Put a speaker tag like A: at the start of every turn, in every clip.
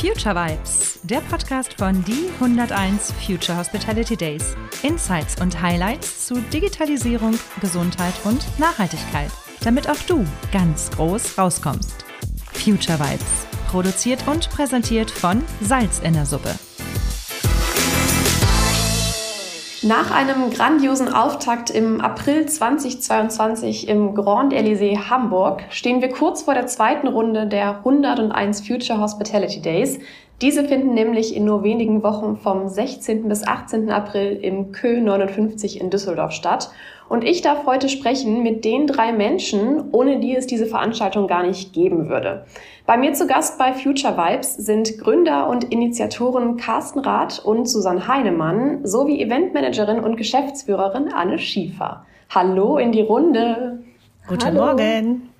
A: Future Vibes, der Podcast von die 101 Future Hospitality Days. Insights und Highlights zu Digitalisierung, Gesundheit und Nachhaltigkeit, damit auch du ganz groß rauskommst. Future Vibes, produziert und präsentiert von Salz in der Suppe.
B: Nach einem grandiosen Auftakt im April 2022 im Grand Elysée Hamburg stehen wir kurz vor der zweiten Runde der 101 Future Hospitality Days. Diese finden nämlich in nur wenigen Wochen vom 16. bis 18. April im Kö 59 in Düsseldorf statt. Und ich darf heute sprechen mit den drei Menschen, ohne die es diese Veranstaltung gar nicht geben würde. Bei mir zu Gast bei Future Vibes sind Gründer und Initiatoren Carsten Rath und Susanne Heinemann sowie Eventmanagerin und Geschäftsführerin Anne Schiefer. Hallo in die Runde.
A: Guten hallo. Morgen.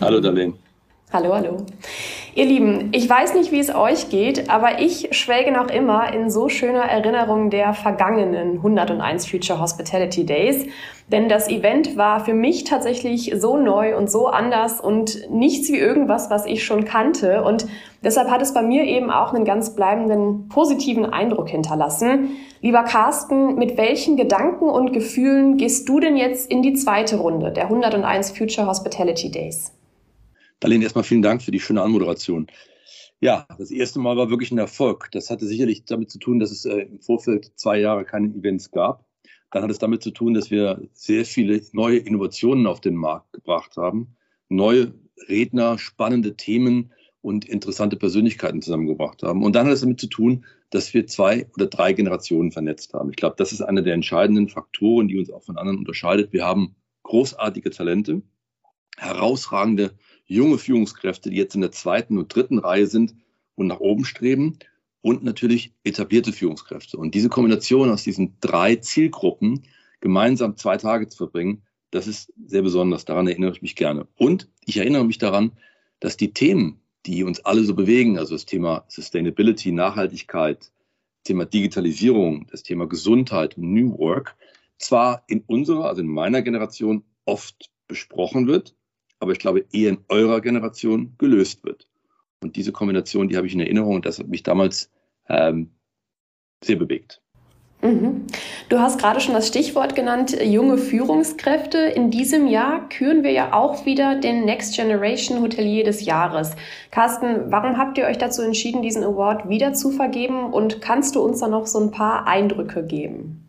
C: Hallo Darlene.
B: Hallo, hallo. Ihr Lieben, ich weiß nicht, wie es euch geht, aber ich schwelge noch immer in so schöner Erinnerung der vergangenen 101 Future Hospitality Days. Denn das Event war für mich tatsächlich so neu und so anders und nichts wie irgendwas, was ich schon kannte. Und deshalb hat es bei mir eben auch einen ganz bleibenden positiven Eindruck hinterlassen. Lieber Carsten, mit welchen Gedanken und Gefühlen gehst du denn jetzt in die zweite Runde der 101 Future Hospitality Days?
C: Darlene, erstmal vielen Dank für die schöne Anmoderation. Ja, das erste Mal war wirklich ein Erfolg. Das hatte sicherlich damit zu tun, dass es äh, im Vorfeld zwei Jahre keine Events gab. Dann hat es damit zu tun, dass wir sehr viele neue Innovationen auf den Markt gebracht haben, neue Redner, spannende Themen und interessante Persönlichkeiten zusammengebracht haben. Und dann hat es damit zu tun, dass wir zwei oder drei Generationen vernetzt haben. Ich glaube, das ist einer der entscheidenden Faktoren, die uns auch von anderen unterscheidet. Wir haben großartige Talente, herausragende junge Führungskräfte, die jetzt in der zweiten und dritten Reihe sind und nach oben streben und natürlich etablierte Führungskräfte. Und diese Kombination aus diesen drei Zielgruppen gemeinsam zwei Tage zu verbringen, das ist sehr besonders. Daran erinnere ich mich gerne. Und ich erinnere mich daran, dass die Themen, die uns alle so bewegen, also das Thema Sustainability, Nachhaltigkeit, Thema Digitalisierung, das Thema Gesundheit und New Work, zwar in unserer, also in meiner Generation oft besprochen wird, aber ich glaube eher in eurer Generation gelöst wird. Und diese Kombination, die habe ich in Erinnerung und das hat mich damals ähm, sehr bewegt.
B: Mhm. Du hast gerade schon das Stichwort genannt, junge Führungskräfte. In diesem Jahr küren wir ja auch wieder den Next Generation Hotelier des Jahres. Carsten, warum habt ihr euch dazu entschieden, diesen Award wieder zu vergeben und kannst du uns da noch so ein paar Eindrücke geben?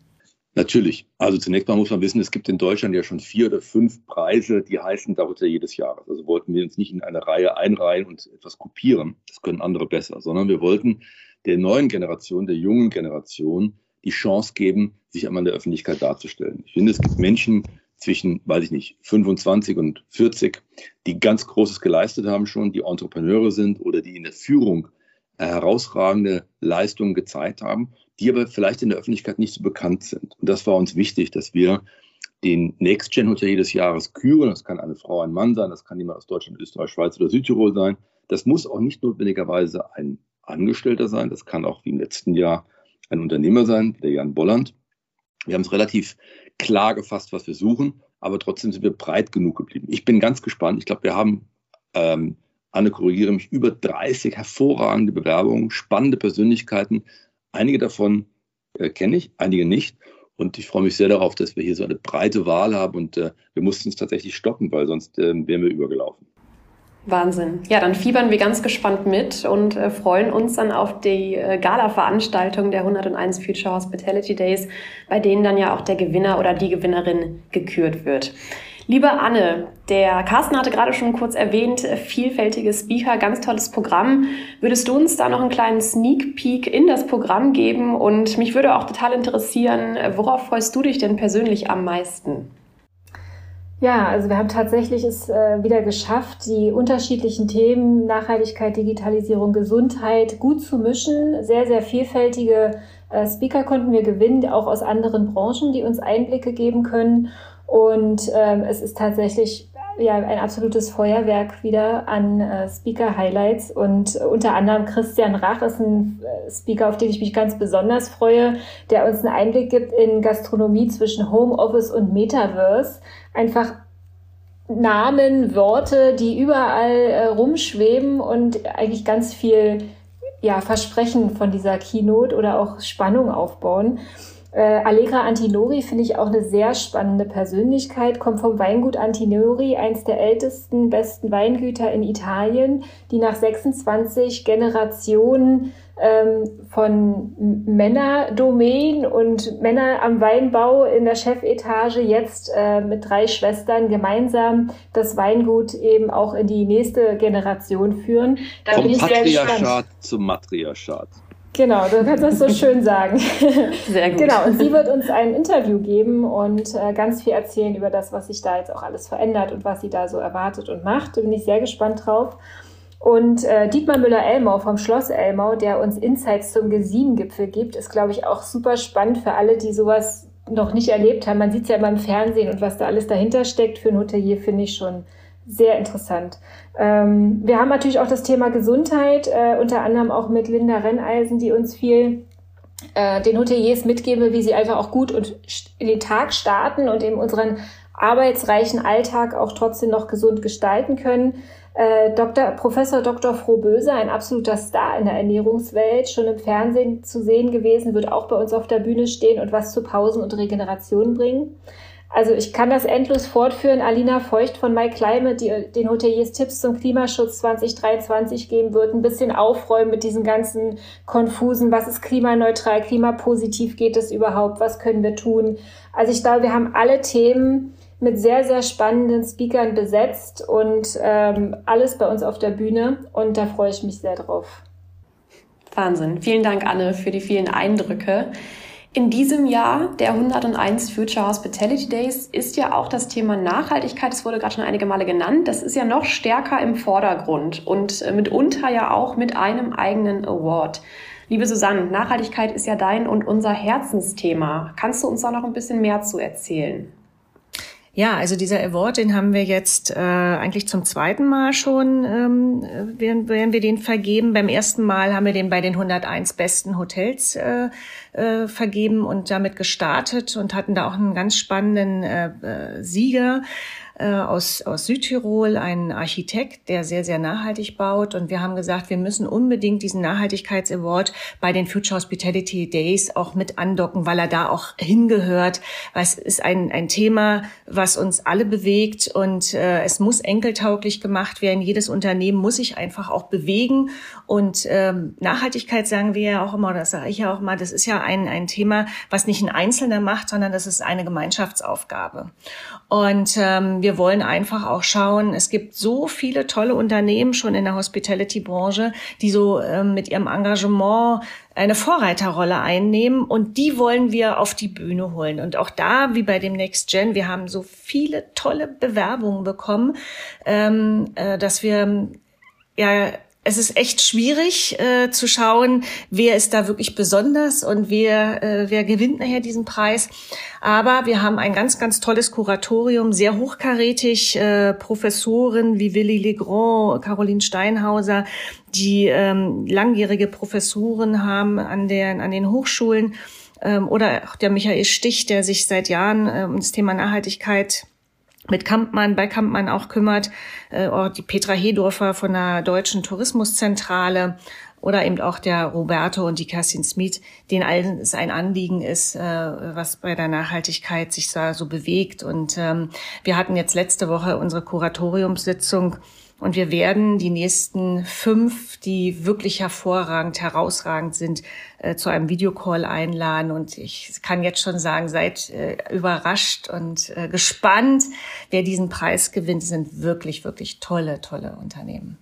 C: Natürlich. Also zunächst mal muss man wissen, es gibt in Deutschland ja schon vier oder fünf Preise, die heißen darunter jedes Jahr. Also wollten wir uns nicht in eine Reihe einreihen und etwas kopieren. Das können andere besser, sondern wir wollten der neuen Generation, der jungen Generation die Chance geben, sich einmal in der Öffentlichkeit darzustellen. Ich finde, es gibt Menschen zwischen, weiß ich nicht, 25 und 40, die ganz Großes geleistet haben schon, die Entrepreneure sind oder die in der Führung herausragende Leistungen gezeigt haben die aber vielleicht in der Öffentlichkeit nicht so bekannt sind. Und das war uns wichtig, dass wir den Next Gen Hotelier des Jahres küren. Das kann eine Frau, ein Mann sein, das kann jemand aus Deutschland, Österreich, Schweiz oder Südtirol sein. Das muss auch nicht notwendigerweise ein Angestellter sein. Das kann auch wie im letzten Jahr ein Unternehmer sein, der Jan Bolland. Wir haben es relativ klar gefasst, was wir suchen, aber trotzdem sind wir breit genug geblieben. Ich bin ganz gespannt. Ich glaube, wir haben, ähm, Anne, korrigiere mich, über 30 hervorragende Bewerbungen, spannende Persönlichkeiten, Einige davon äh, kenne ich, einige nicht. Und ich freue mich sehr darauf, dass wir hier so eine breite Wahl haben. Und äh, wir mussten es tatsächlich stoppen, weil sonst äh, wären wir übergelaufen.
B: Wahnsinn. Ja, dann fiebern wir ganz gespannt mit und äh, freuen uns dann auf die äh, Gala-Veranstaltung der 101 Future Hospitality Days, bei denen dann ja auch der Gewinner oder die Gewinnerin gekürt wird. Liebe Anne, der Carsten hatte gerade schon kurz erwähnt, vielfältige Speaker, ganz tolles Programm. Würdest du uns da noch einen kleinen Sneak Peek in das Programm geben? Und mich würde auch total interessieren, worauf freust du dich denn persönlich am meisten?
D: Ja, also wir haben tatsächlich es äh, wieder geschafft, die unterschiedlichen Themen Nachhaltigkeit, Digitalisierung, Gesundheit gut zu mischen. Sehr, sehr vielfältige äh, Speaker konnten wir gewinnen, auch aus anderen Branchen, die uns Einblicke geben können. Und ähm, es ist tatsächlich ja, ein absolutes Feuerwerk wieder an äh, Speaker-Highlights. Und unter anderem Christian Rach ist ein äh, Speaker, auf den ich mich ganz besonders freue, der uns einen Einblick gibt in Gastronomie zwischen Homeoffice und Metaverse. Einfach Namen, Worte, die überall äh, rumschweben und eigentlich ganz viel ja, Versprechen von dieser Keynote oder auch Spannung aufbauen. Äh, Allegra Antinori finde ich auch eine sehr spannende Persönlichkeit, kommt vom Weingut Antinori, eins der ältesten, besten Weingüter in Italien, die nach 26 Generationen ähm, von Männerdomain und Männer am Weinbau in der Chefetage jetzt äh, mit drei Schwestern gemeinsam das Weingut eben auch in die nächste Generation führen.
C: Da Vom Patriarchat zum Matriarchat.
D: Genau, du kannst das so schön sagen. Sehr gut. Genau, und sie wird uns ein Interview geben und äh, ganz viel erzählen über das, was sich da jetzt auch alles verändert und was sie da so erwartet und macht. Da bin ich sehr gespannt drauf. Und äh, Dietmar Müller-Elmau vom Schloss Elmau, der uns Insights zum G7-Gipfel gibt, ist, glaube ich, auch super spannend für alle, die sowas noch nicht erlebt haben. Man sieht es ja immer im Fernsehen und was da alles dahinter steckt für ein Hotelier, finde ich schon sehr interessant. Ähm, wir haben natürlich auch das Thema Gesundheit, äh, unter anderem auch mit Linda Renneisen, die uns viel äh, den Hoteliers mitgebe, wie sie einfach auch gut und in den Tag starten und eben unseren arbeitsreichen Alltag auch trotzdem noch gesund gestalten können. Äh, Dr. Professor Dr. Frohböse, ein absoluter Star in der Ernährungswelt, schon im Fernsehen zu sehen gewesen, wird auch bei uns auf der Bühne stehen und was zu Pausen und Regeneration bringen. Also ich kann das endlos fortführen. Alina Feucht von My Climate, die den Hoteliers Tipps zum Klimaschutz 2023 geben wird, ein bisschen aufräumen mit diesen ganzen konfusen, was ist klimaneutral, klimapositiv geht es überhaupt, was können wir tun. Also ich glaube, wir haben alle Themen mit sehr, sehr spannenden Speakern besetzt und ähm, alles bei uns auf der Bühne und da freue ich mich sehr drauf.
B: Wahnsinn. Vielen Dank, Anne, für die vielen Eindrücke. In diesem Jahr der 101 Future Hospitality Days ist ja auch das Thema Nachhaltigkeit, das wurde gerade schon einige Male genannt, das ist ja noch stärker im Vordergrund und äh, mitunter ja auch mit einem eigenen Award. Liebe Susanne, Nachhaltigkeit ist ja dein und unser Herzensthema. Kannst du uns da noch ein bisschen mehr zu erzählen?
E: Ja, also dieser Award, den haben wir jetzt äh, eigentlich zum zweiten Mal schon, ähm, werden, werden wir den vergeben. Beim ersten Mal haben wir den bei den 101 besten Hotels äh, äh, vergeben und damit gestartet und hatten da auch einen ganz spannenden äh, äh Sieger äh, aus, aus Südtirol, ein Architekt, der sehr, sehr nachhaltig baut. Und wir haben gesagt, wir müssen unbedingt diesen Nachhaltigkeits-Award bei den Future Hospitality Days auch mit andocken, weil er da auch hingehört. Weil es ist ein, ein Thema, was uns alle bewegt und äh, es muss enkeltauglich gemacht werden. Jedes Unternehmen muss sich einfach auch bewegen. Und ähm, Nachhaltigkeit sagen wir ja auch immer, das sage ich ja auch mal, das ist ja ein, ein Thema, was nicht ein Einzelner macht, sondern das ist eine Gemeinschaftsaufgabe. Und ähm, wir wollen einfach auch schauen, es gibt so viele tolle Unternehmen schon in der Hospitality-Branche, die so ähm, mit ihrem Engagement eine Vorreiterrolle einnehmen und die wollen wir auf die Bühne holen. Und auch da, wie bei dem Next Gen, wir haben so viele tolle Bewerbungen bekommen, ähm, äh, dass wir ja es ist echt schwierig äh, zu schauen, wer ist da wirklich besonders und wer, äh, wer gewinnt nachher diesen Preis. Aber wir haben ein ganz, ganz tolles Kuratorium, sehr hochkarätig, äh, Professoren wie Willy Legrand, Caroline Steinhauser, die ähm, langjährige Professuren haben an, der, an den Hochschulen ähm, oder auch der Michael Stich, der sich seit Jahren äh, um das Thema Nachhaltigkeit mit Kampmann, bei Kampmann auch kümmert, äh, die Petra Hedorfer von der Deutschen Tourismuszentrale oder eben auch der Roberto und die Kerstin Smith, denen allen es ein Anliegen ist, äh, was bei der Nachhaltigkeit sich da so bewegt. Und ähm, wir hatten jetzt letzte Woche unsere Kuratoriumssitzung und wir werden die nächsten fünf, die wirklich hervorragend, herausragend sind, äh, zu einem Videocall einladen. Und ich kann jetzt schon sagen, seid äh, überrascht und äh, gespannt, wer diesen Preis gewinnt. Das sind wirklich, wirklich tolle, tolle Unternehmen.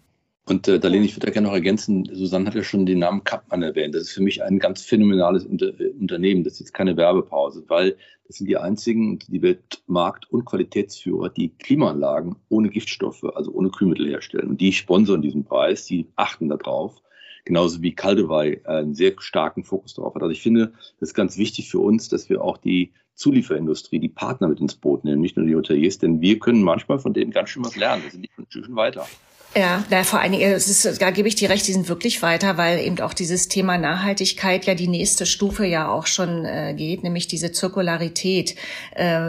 C: Und äh, Darlene, ich würde da gerne noch ergänzen, Susanne hat ja schon den Namen Kappmann erwähnt. Das ist für mich ein ganz phänomenales Unter Unternehmen. Das ist jetzt keine Werbepause, weil das sind die einzigen, die Weltmarkt- und Qualitätsführer, die Klimaanlagen ohne Giftstoffe, also ohne Kühlmittel herstellen. Und die sponsern diesen Preis, die achten darauf. Genauso wie Caldewey einen sehr starken Fokus darauf hat. Also ich finde, das ist ganz wichtig für uns, dass wir auch die Zulieferindustrie, die Partner mit ins Boot nehmen, nicht nur die Hoteliers, denn wir können manchmal von denen ganz schön was lernen. Wir sind nicht schon weiter.
E: Ja, da vor allen Dingen, es ist, da gebe ich dir recht, die sind wirklich weiter, weil eben auch dieses Thema Nachhaltigkeit ja die nächste Stufe ja auch schon äh, geht, nämlich diese Zirkularität, äh,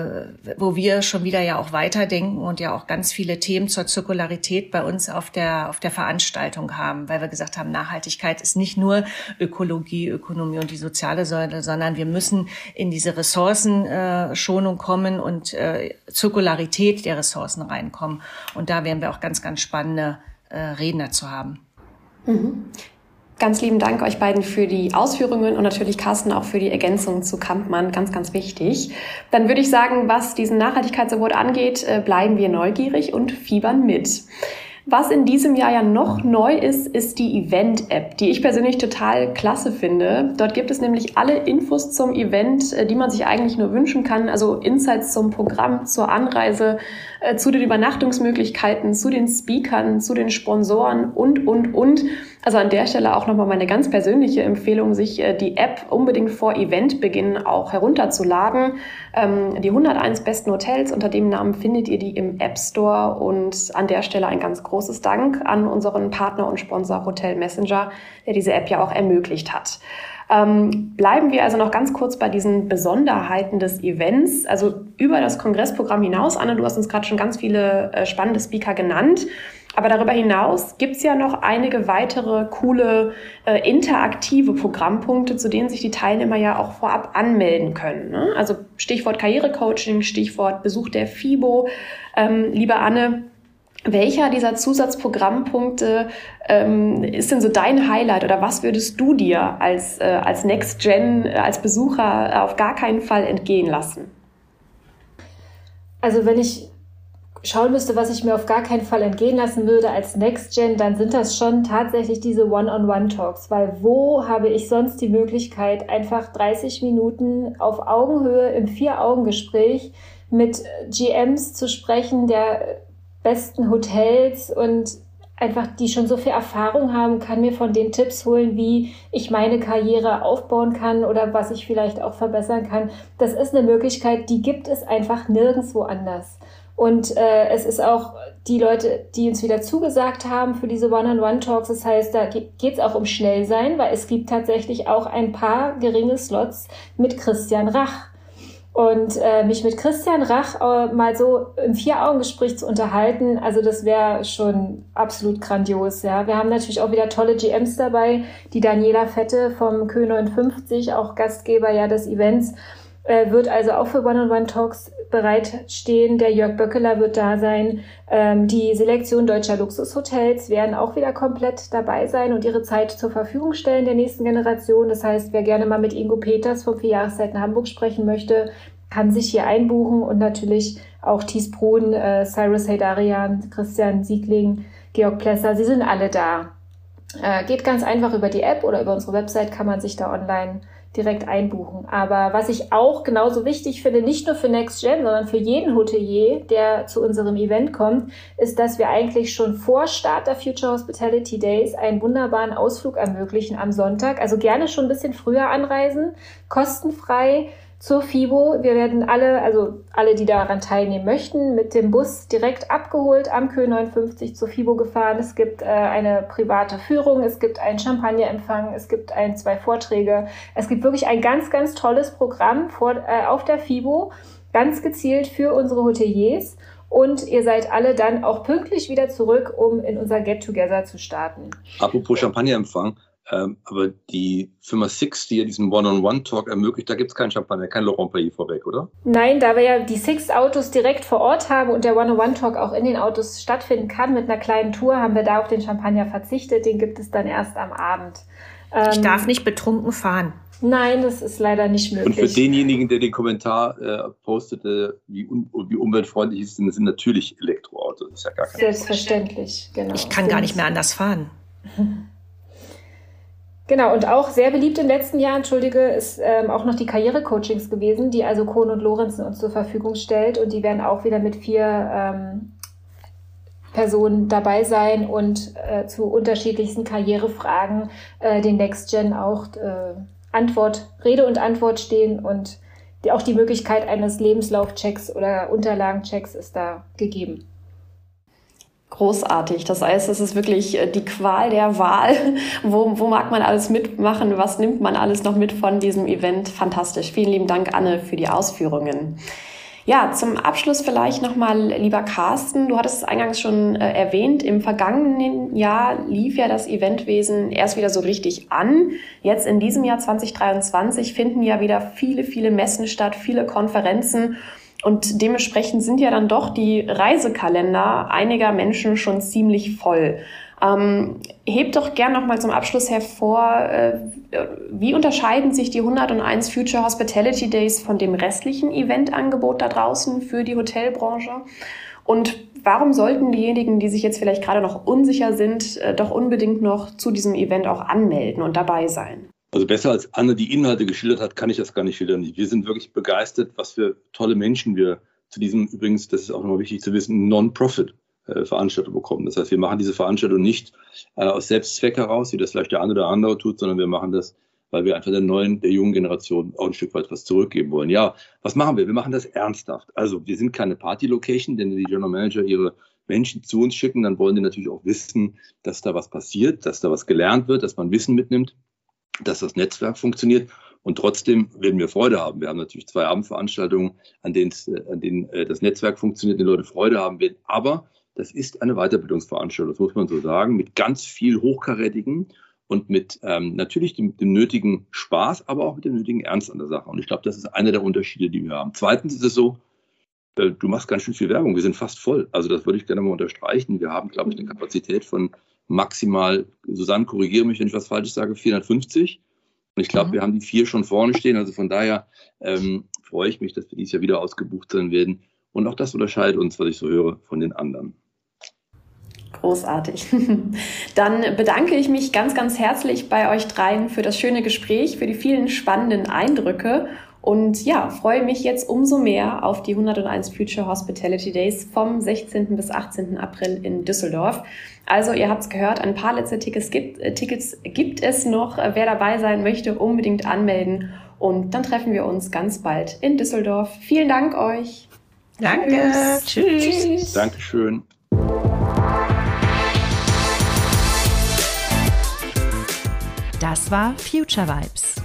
E: wo wir schon wieder ja auch weiterdenken und ja auch ganz viele Themen zur Zirkularität bei uns auf der, auf der Veranstaltung haben, weil wir gesagt haben, Nachhaltigkeit ist nicht nur Ökologie, Ökonomie und die soziale Säule, sondern wir müssen in diese Ressourcenschonung kommen und äh, Zirkularität der Ressourcen reinkommen. Und da werden wir auch ganz, ganz spannende äh, Redner zu haben.
B: Mhm. Ganz lieben Dank euch beiden für die Ausführungen und natürlich Carsten auch für die Ergänzung zu Kampmann. Ganz, ganz wichtig. Dann würde ich sagen, was diesen Nachhaltigkeitsaward angeht, äh, bleiben wir neugierig und fiebern mit. Was in diesem Jahr ja noch neu ist, ist die Event-App, die ich persönlich total klasse finde. Dort gibt es nämlich alle Infos zum Event, äh, die man sich eigentlich nur wünschen kann. Also Insights zum Programm, zur Anreise, äh, zu den Übernachtungsmöglichkeiten, zu den Speakern, zu den Sponsoren und, und, und. Also an der Stelle auch nochmal meine ganz persönliche Empfehlung, sich äh, die App unbedingt vor Eventbeginn auch herunterzuladen. Ähm, die 101 besten Hotels unter dem Namen findet ihr die im App Store und an der Stelle ein ganz großes Dank an unseren Partner und Sponsor Hotel Messenger, der diese App ja auch ermöglicht hat. Ähm, bleiben wir also noch ganz kurz bei diesen Besonderheiten des Events. Also über das Kongressprogramm hinaus, Anne, du hast uns gerade schon ganz viele äh, spannende Speaker genannt. Aber darüber hinaus gibt's ja noch einige weitere coole äh, interaktive Programmpunkte, zu denen sich die Teilnehmer ja auch vorab anmelden können. Ne? Also Stichwort Karrierecoaching, Stichwort Besuch der FIBO. Ähm, liebe Anne, welcher dieser Zusatzprogrammpunkte ähm, ist denn so dein Highlight oder was würdest du dir als, äh, als Next Gen, äh, als Besucher auf gar keinen Fall entgehen lassen?
D: Also wenn ich schauen müsste, was ich mir auf gar keinen Fall entgehen lassen würde als Next Gen, dann sind das schon tatsächlich diese One-on-One-Talks, weil wo habe ich sonst die Möglichkeit, einfach 30 Minuten auf Augenhöhe im Vier-Augen-Gespräch mit GMs zu sprechen, der besten Hotels und einfach die schon so viel Erfahrung haben, kann mir von den Tipps holen, wie ich meine Karriere aufbauen kann oder was ich vielleicht auch verbessern kann. Das ist eine Möglichkeit, die gibt es einfach nirgendwo anders. Und äh, es ist auch die Leute, die uns wieder zugesagt haben für diese One-on-One-Talks. Das heißt, da geht es auch um Schnellsein, weil es gibt tatsächlich auch ein paar geringe Slots mit Christian Rach. Und äh, mich mit Christian Rach äh, mal so im Vier-Augen-Gespräch zu unterhalten, also das wäre schon absolut grandios. Ja, Wir haben natürlich auch wieder tolle GMs dabei. Die Daniela Fette vom Kö59, auch Gastgeber ja des Events, äh, wird also auch für One-on-One-Talks bereitstehen. Der Jörg Böckeler wird da sein. Ähm, die Selektion deutscher Luxushotels werden auch wieder komplett dabei sein und ihre Zeit zur Verfügung stellen der nächsten Generation. Das heißt, wer gerne mal mit Ingo Peters vom Vier Jahreszeiten Hamburg sprechen möchte, kann sich hier einbuchen und natürlich auch Thies Brun, äh, Cyrus Heydarian, Christian Siegling, Georg Plesser, sie sind alle da. Äh, geht ganz einfach über die App oder über unsere Website kann man sich da online direkt einbuchen. Aber was ich auch genauso wichtig finde, nicht nur für Next Gen, sondern für jeden Hotelier, der zu unserem Event kommt, ist, dass wir eigentlich schon vor Start der Future Hospitality Days einen wunderbaren Ausflug ermöglichen am Sonntag. Also gerne schon ein bisschen früher anreisen, kostenfrei zur FIBO. Wir werden alle, also alle, die daran teilnehmen möchten, mit dem Bus direkt abgeholt am Kö 59 zur FIBO gefahren. Es gibt äh, eine private Führung, es gibt einen Champagnerempfang, es gibt ein, zwei Vorträge. Es gibt wirklich ein ganz, ganz tolles Programm vor, äh, auf der FIBO, ganz gezielt für unsere Hoteliers. Und ihr seid alle dann auch pünktlich wieder zurück, um in unser Get-Together zu starten.
C: Apropos Champagnerempfang, ähm, aber die Firma Six, die ja diesen One-on-One-Talk ermöglicht, da gibt es keinen Champagner, kein Laurent Perrier vorweg, oder?
D: Nein, da wir ja die Six-Autos direkt vor Ort haben und der One-on-One-Talk auch in den Autos stattfinden kann mit einer kleinen Tour, haben wir da auf den Champagner verzichtet. Den gibt es dann erst am Abend.
E: Ähm, ich darf nicht betrunken fahren.
D: Nein, das ist leider nicht möglich.
C: Und für denjenigen, der den Kommentar äh, postete, wie, un wie umweltfreundlich ist, sind, sind natürlich Elektroautos. Das ist ja gar kein
D: Selbstverständlich, genau.
E: Ich kann gar nicht mehr anders fahren.
D: Genau, und auch sehr beliebt im letzten Jahr, entschuldige, ist ähm, auch noch die Karrierecoachings gewesen, die also Kohn und Lorenzen uns zur Verfügung stellt. Und die werden auch wieder mit vier ähm, Personen dabei sein und äh, zu unterschiedlichsten Karrierefragen äh, den Next Gen auch äh, Antwort, Rede und Antwort stehen und die, auch die Möglichkeit eines Lebenslaufchecks oder Unterlagenchecks ist da gegeben.
B: Großartig. Das heißt, es ist wirklich äh, die Qual der Wahl. Wo, wo mag man alles mitmachen? Was nimmt man alles noch mit von diesem Event? Fantastisch. Vielen lieben Dank, Anne, für die Ausführungen. Ja, zum Abschluss vielleicht nochmal, lieber Carsten, du hattest es eingangs schon äh, erwähnt, im vergangenen Jahr lief ja das Eventwesen erst wieder so richtig an. Jetzt in diesem Jahr 2023 finden ja wieder viele, viele Messen statt, viele Konferenzen. Und dementsprechend sind ja dann doch die Reisekalender einiger Menschen schon ziemlich voll. Ähm, hebt doch gern noch mal zum Abschluss hervor, äh, wie unterscheiden sich die 101 Future Hospitality Days von dem restlichen Eventangebot da draußen für die Hotelbranche? Und warum sollten diejenigen, die sich jetzt vielleicht gerade noch unsicher sind, äh, doch unbedingt noch zu diesem Event auch anmelden und dabei sein?
C: Also besser als Anne die Inhalte geschildert hat, kann ich das gar nicht schildern. Wir sind wirklich begeistert, was für tolle Menschen wir zu diesem, übrigens, das ist auch nochmal wichtig zu wissen, Non-Profit äh, Veranstaltung bekommen. Das heißt, wir machen diese Veranstaltung nicht äh, aus Selbstzweck heraus, wie das vielleicht der eine oder andere tut, sondern wir machen das, weil wir einfach der neuen, der jungen Generation auch ein Stück weit was zurückgeben wollen. Ja, was machen wir? Wir machen das ernsthaft. Also wir sind keine Party-Location, denn die General Manager ihre Menschen zu uns schicken, dann wollen die natürlich auch wissen, dass da was passiert, dass da was gelernt wird, dass man Wissen mitnimmt, dass das Netzwerk funktioniert. Und trotzdem werden wir Freude haben. Wir haben natürlich zwei Abendveranstaltungen, an denen, an denen äh, das Netzwerk funktioniert, die Leute Freude haben werden. Aber das ist eine Weiterbildungsveranstaltung, das muss man so sagen, mit ganz viel Hochkarätigen und mit ähm, natürlich dem, dem nötigen Spaß, aber auch mit dem nötigen Ernst an der Sache. Und ich glaube, das ist einer der Unterschiede, die wir haben. Zweitens ist es so, äh, du machst ganz schön viel Werbung. Wir sind fast voll. Also das würde ich gerne mal unterstreichen. Wir haben, glaube ich, eine Kapazität von maximal, Susanne, korrigiere mich, wenn ich was Falsches sage, 450. Und ich glaube, mhm. wir haben die vier schon vorne stehen. Also von daher ähm, freue ich mich, dass wir dieses Jahr wieder ausgebucht sein werden. Und auch das unterscheidet uns, was ich so höre, von den anderen.
B: Großartig. Dann bedanke ich mich ganz, ganz herzlich bei euch dreien für das schöne Gespräch, für die vielen spannenden Eindrücke und ja, freue mich jetzt umso mehr auf die 101 Future Hospitality Days vom 16. bis 18. April in Düsseldorf. Also ihr habt es gehört, ein paar letzte Tickets gibt, äh, Tickets gibt es noch. Wer dabei sein möchte, unbedingt anmelden. Und dann treffen wir uns ganz bald in Düsseldorf. Vielen Dank euch.
E: Danke. Tschüss. Tschüss.
C: Dankeschön.
A: Das war Future Vibes.